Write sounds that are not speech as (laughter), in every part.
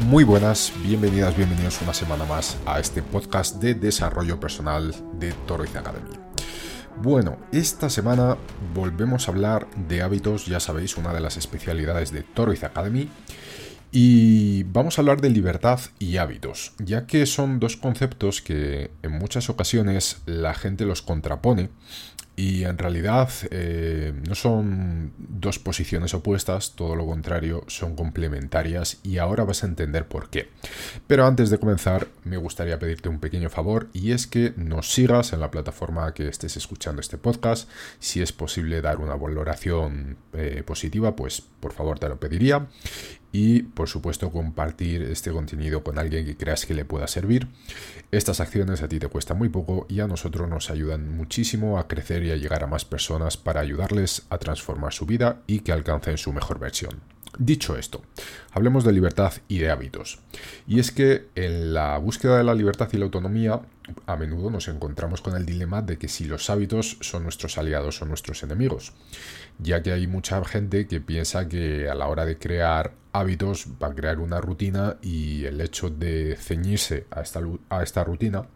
Muy buenas, bienvenidas, bienvenidos una semana más a este podcast de desarrollo personal de Toroiz Academy. Bueno, esta semana volvemos a hablar de hábitos, ya sabéis, una de las especialidades de Toroiz Academy. Y vamos a hablar de libertad y hábitos, ya que son dos conceptos que en muchas ocasiones la gente los contrapone y en realidad eh, no son dos posiciones opuestas, todo lo contrario, son complementarias y ahora vas a entender por qué. Pero antes de comenzar, me gustaría pedirte un pequeño favor y es que nos sigas en la plataforma que estés escuchando este podcast. Si es posible dar una valoración eh, positiva, pues por favor te lo pediría y por supuesto compartir este contenido con alguien que creas que le pueda servir. Estas acciones a ti te cuestan muy poco y a nosotros nos ayudan muchísimo a crecer y a llegar a más personas para ayudarles a transformar su vida y que alcancen su mejor versión. Dicho esto, hablemos de libertad y de hábitos. Y es que en la búsqueda de la libertad y la autonomía a menudo nos encontramos con el dilema de que si los hábitos son nuestros aliados o nuestros enemigos, ya que hay mucha gente que piensa que a la hora de crear hábitos va a crear una rutina y el hecho de ceñirse a esta, a esta rutina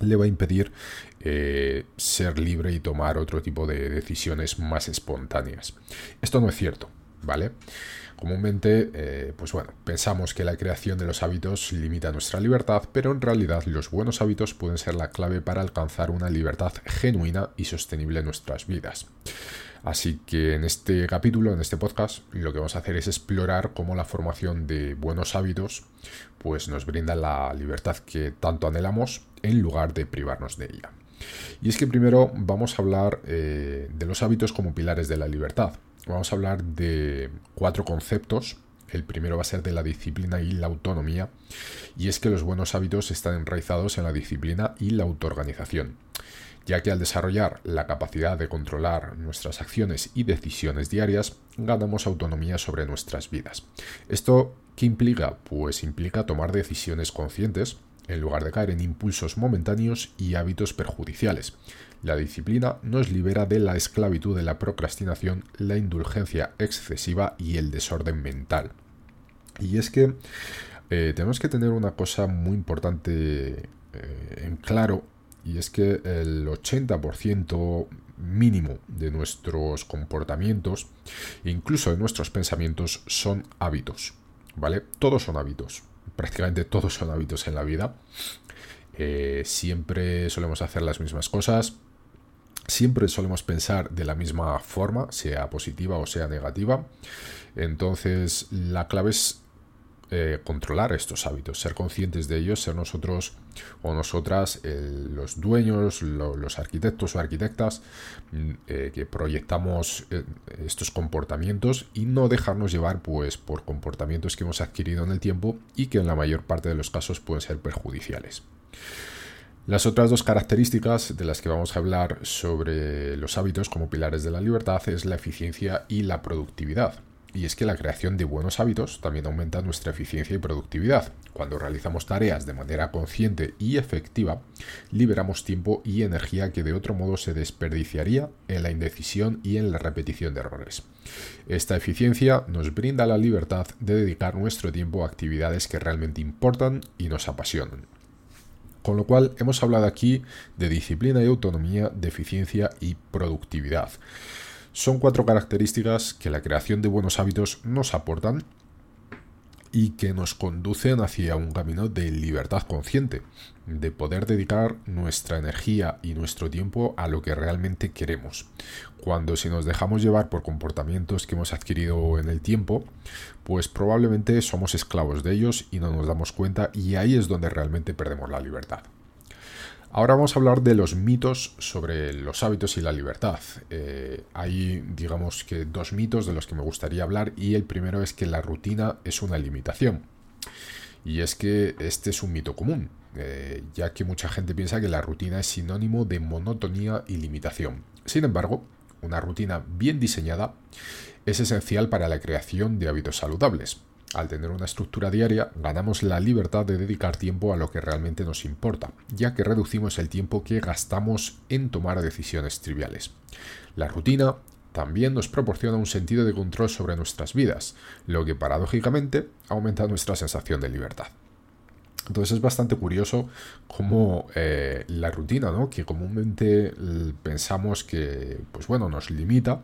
le va a impedir eh, ser libre y tomar otro tipo de decisiones más espontáneas. Esto no es cierto. ¿Vale? Comúnmente, eh, pues bueno, pensamos que la creación de los hábitos limita nuestra libertad, pero en realidad los buenos hábitos pueden ser la clave para alcanzar una libertad genuina y sostenible en nuestras vidas. Así que en este capítulo, en este podcast, lo que vamos a hacer es explorar cómo la formación de buenos hábitos pues nos brinda la libertad que tanto anhelamos en lugar de privarnos de ella. Y es que primero vamos a hablar eh, de los hábitos como pilares de la libertad vamos a hablar de cuatro conceptos. El primero va a ser de la disciplina y la autonomía, y es que los buenos hábitos están enraizados en la disciplina y la autoorganización, ya que al desarrollar la capacidad de controlar nuestras acciones y decisiones diarias, ganamos autonomía sobre nuestras vidas. ¿Esto qué implica? Pues implica tomar decisiones conscientes, en lugar de caer en impulsos momentáneos y hábitos perjudiciales. La disciplina nos libera de la esclavitud de la procrastinación, la indulgencia excesiva y el desorden mental. Y es que eh, tenemos que tener una cosa muy importante eh, en claro, y es que el 80% mínimo de nuestros comportamientos, incluso de nuestros pensamientos, son hábitos. ¿Vale? Todos son hábitos prácticamente todos son hábitos en la vida. Eh, siempre solemos hacer las mismas cosas. Siempre solemos pensar de la misma forma, sea positiva o sea negativa. Entonces, la clave es eh, controlar estos hábitos, ser conscientes de ellos, ser nosotros o nosotras los dueños, los arquitectos o arquitectas mm, eh, que proyectamos eh, estos comportamientos y no dejarnos llevar pues por comportamientos que hemos adquirido en el tiempo y que en la mayor parte de los casos pueden ser perjudiciales. Las otras dos características de las que vamos a hablar sobre los hábitos como pilares de la libertad es la eficiencia y la productividad. Y es que la creación de buenos hábitos también aumenta nuestra eficiencia y productividad. Cuando realizamos tareas de manera consciente y efectiva, liberamos tiempo y energía que de otro modo se desperdiciaría en la indecisión y en la repetición de errores. Esta eficiencia nos brinda la libertad de dedicar nuestro tiempo a actividades que realmente importan y nos apasionan. Con lo cual hemos hablado aquí de disciplina y autonomía, de eficiencia y productividad. Son cuatro características que la creación de buenos hábitos nos aportan y que nos conducen hacia un camino de libertad consciente, de poder dedicar nuestra energía y nuestro tiempo a lo que realmente queremos. Cuando si nos dejamos llevar por comportamientos que hemos adquirido en el tiempo, pues probablemente somos esclavos de ellos y no nos damos cuenta y ahí es donde realmente perdemos la libertad. Ahora vamos a hablar de los mitos sobre los hábitos y la libertad. Eh, hay, digamos que, dos mitos de los que me gustaría hablar y el primero es que la rutina es una limitación. Y es que este es un mito común, eh, ya que mucha gente piensa que la rutina es sinónimo de monotonía y limitación. Sin embargo, una rutina bien diseñada es esencial para la creación de hábitos saludables. Al tener una estructura diaria, ganamos la libertad de dedicar tiempo a lo que realmente nos importa, ya que reducimos el tiempo que gastamos en tomar decisiones triviales. La rutina también nos proporciona un sentido de control sobre nuestras vidas, lo que paradójicamente aumenta nuestra sensación de libertad. Entonces es bastante curioso cómo eh, la rutina, ¿no? que comúnmente pensamos que pues bueno, nos limita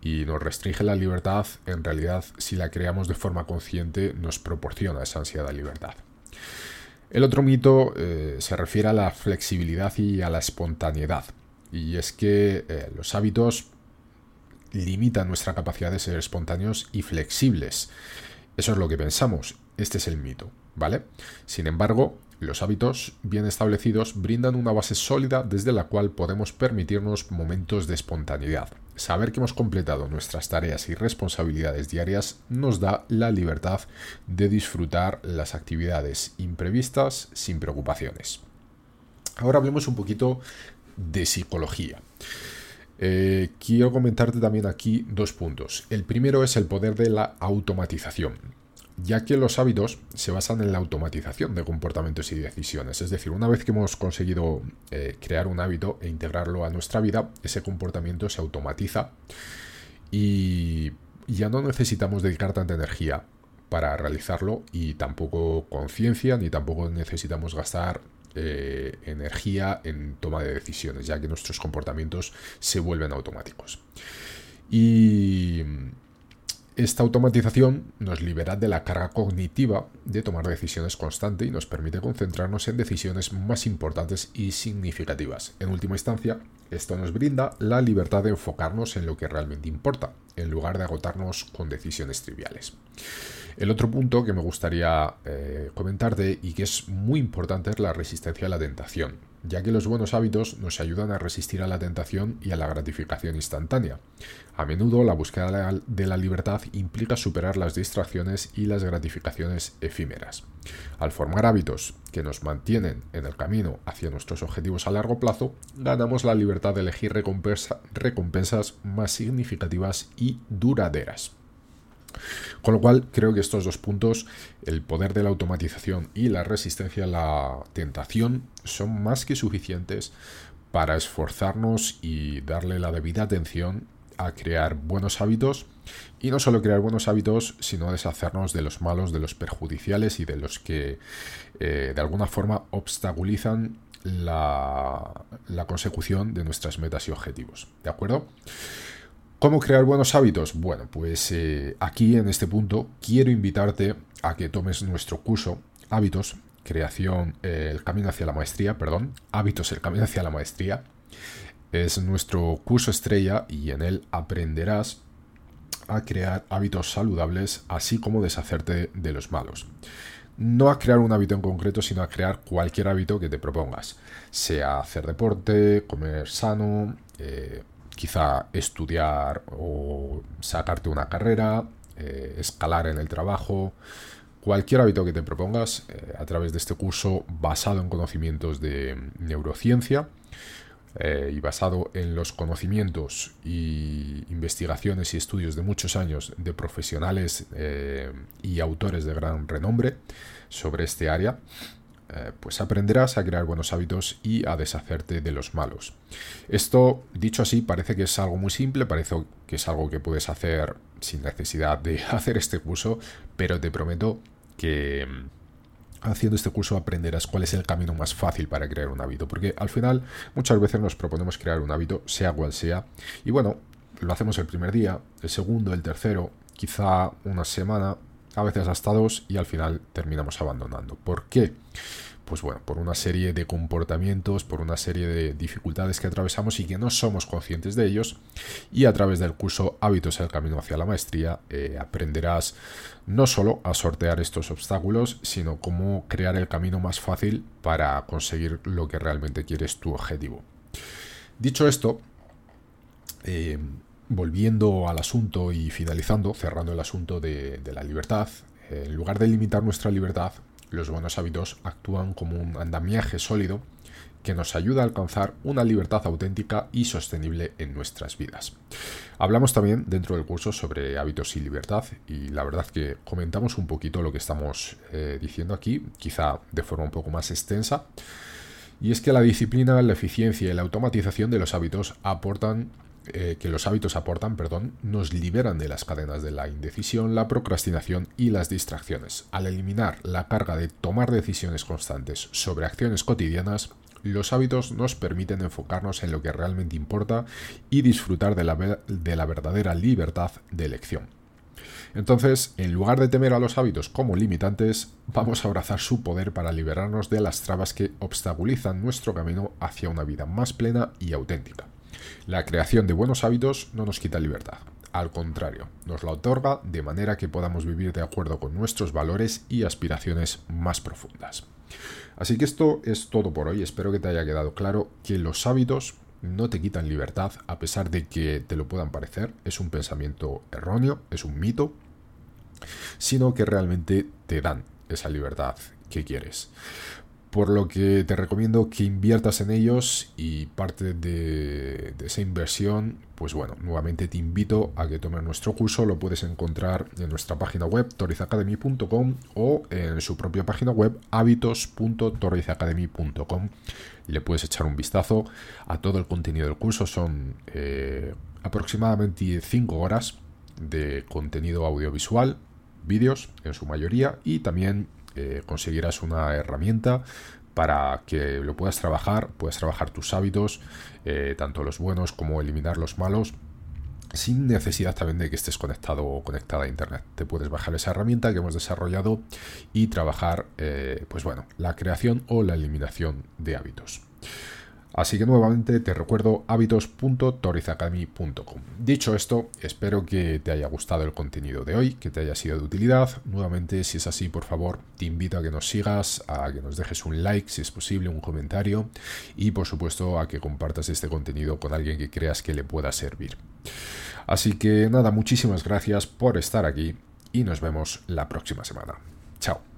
y nos restringe la libertad, en realidad si la creamos de forma consciente nos proporciona esa ansiedad libertad. El otro mito eh, se refiere a la flexibilidad y a la espontaneidad. Y es que eh, los hábitos limitan nuestra capacidad de ser espontáneos y flexibles. Eso es lo que pensamos. Este es el mito, ¿vale? Sin embargo, los hábitos bien establecidos brindan una base sólida desde la cual podemos permitirnos momentos de espontaneidad. Saber que hemos completado nuestras tareas y responsabilidades diarias nos da la libertad de disfrutar las actividades imprevistas sin preocupaciones. Ahora hablemos un poquito de psicología. Eh, quiero comentarte también aquí dos puntos. El primero es el poder de la automatización ya que los hábitos se basan en la automatización de comportamientos y decisiones. Es decir, una vez que hemos conseguido eh, crear un hábito e integrarlo a nuestra vida, ese comportamiento se automatiza y ya no necesitamos dedicar tanta energía para realizarlo y tampoco conciencia ni tampoco necesitamos gastar eh, energía en toma de decisiones, ya que nuestros comportamientos se vuelven automáticos. Y esta automatización nos libera de la carga cognitiva de tomar decisiones constante y nos permite concentrarnos en decisiones más importantes y significativas. En última instancia, esto nos brinda la libertad de enfocarnos en lo que realmente importa, en lugar de agotarnos con decisiones triviales. El otro punto que me gustaría eh, comentarte y que es muy importante es la resistencia a la tentación, ya que los buenos hábitos nos ayudan a resistir a la tentación y a la gratificación instantánea. A menudo la búsqueda de la libertad implica superar las distracciones y las gratificaciones efímeras. Al formar hábitos que nos mantienen en el camino hacia nuestros objetivos a largo plazo, ganamos la libertad de elegir recompensas más significativas y duraderas. Con lo cual, creo que estos dos puntos, el poder de la automatización y la resistencia a la tentación, son más que suficientes para esforzarnos y darle la debida atención a crear buenos hábitos y no solo crear buenos hábitos, sino deshacernos de los malos, de los perjudiciales y de los que eh, de alguna forma obstaculizan la, la consecución de nuestras metas y objetivos. ¿De acuerdo? ¿Cómo crear buenos hábitos? Bueno, pues eh, aquí en este punto quiero invitarte a que tomes nuestro curso Hábitos, Creación, eh, el Camino hacia la Maestría, perdón, Hábitos, el Camino hacia la Maestría. Es nuestro curso estrella y en él aprenderás a crear hábitos saludables, así como deshacerte de los malos. No a crear un hábito en concreto, sino a crear cualquier hábito que te propongas, sea hacer deporte, comer sano, eh, quizá estudiar o sacarte una carrera, eh, escalar en el trabajo, cualquier hábito que te propongas eh, a través de este curso basado en conocimientos de neurociencia eh, y basado en los conocimientos investigaciones y estudios de muchos años de profesionales y autores de gran renombre sobre este área. Eh, pues aprenderás a crear buenos hábitos y a deshacerte de los malos. Esto, dicho así, parece que es algo muy simple, parece que es algo que puedes hacer sin necesidad de (laughs) hacer este curso, pero te prometo que mm, haciendo este curso aprenderás cuál es el camino más fácil para crear un hábito, porque al final muchas veces nos proponemos crear un hábito, sea cual sea, y bueno, lo hacemos el primer día, el segundo, el tercero, quizá una semana, gastados y al final terminamos abandonando. ¿Por qué? Pues bueno, por una serie de comportamientos, por una serie de dificultades que atravesamos y que no somos conscientes de ellos. Y a través del curso Hábitos el Camino hacia la Maestría eh, aprenderás no solo a sortear estos obstáculos, sino cómo crear el camino más fácil para conseguir lo que realmente quieres tu objetivo. Dicho esto, eh, volviendo al asunto y finalizando, cerrando el asunto de la libertad, en lugar de limitar nuestra libertad, los buenos hábitos actúan como un andamiaje sólido que nos ayuda a alcanzar una libertad auténtica y sostenible en nuestras vidas. Hablamos también dentro del curso sobre hábitos y libertad y la verdad que comentamos un poquito lo que estamos eh, diciendo aquí, quizá de forma un poco más extensa. Y es que la disciplina, la eficiencia y la automatización de los hábitos aportan eh, que los hábitos aportan, perdón, nos liberan de las cadenas de la indecisión, la procrastinación y las distracciones. Al eliminar la carga de tomar decisiones constantes sobre acciones cotidianas, los hábitos nos permiten enfocarnos en lo que realmente importa y disfrutar de la, de la verdadera libertad de elección. Entonces, en lugar de temer a los hábitos como limitantes, vamos a abrazar su poder para liberarnos de las trabas que obstaculizan nuestro camino hacia una vida más plena y auténtica. La creación de buenos hábitos no nos quita libertad. Al contrario, nos la otorga de manera que podamos vivir de acuerdo con nuestros valores y aspiraciones más profundas. Así que esto es todo por hoy. Espero que te haya quedado claro que los hábitos no te quitan libertad a pesar de que te lo puedan parecer. Es un pensamiento erróneo, es un mito, sino que realmente te dan esa libertad que quieres por lo que te recomiendo que inviertas en ellos y parte de, esa inversión, pues bueno, nuevamente te invito a que tomes nuestro curso, lo puedes encontrar en nuestra página web torizacademy.com o en su propia página web hábitos.torizacademy.com. Le puedes echar un vistazo a todo el contenido del curso, son eh, aproximadamente 5 horas de contenido audiovisual, vídeos en su mayoría y también eh, conseguirás una herramienta para que lo puedas trabajar, puedas trabajar tus hábitos, eh, tanto los buenos como eliminar los malos, sin necesidad también de que estés conectado o conectada a internet. Te puedes bajar esa herramienta que hemos desarrollado y trabajar, eh, pues bueno, la creación o la eliminación de hábitos. Así que nuevamente te recuerdo hábitos.torizacademy.com. Dicho esto, espero que te haya gustado el contenido de hoy, que te haya sido de utilidad. Nuevamente, si es así, por favor, te invito a que nos sigas, a que nos dejes un like, si es posible, un comentario y por supuesto a que compartas este contenido con alguien que creas que le pueda servir. Así que nada, muchísimas gracias por estar aquí y nos vemos la próxima semana. Chao.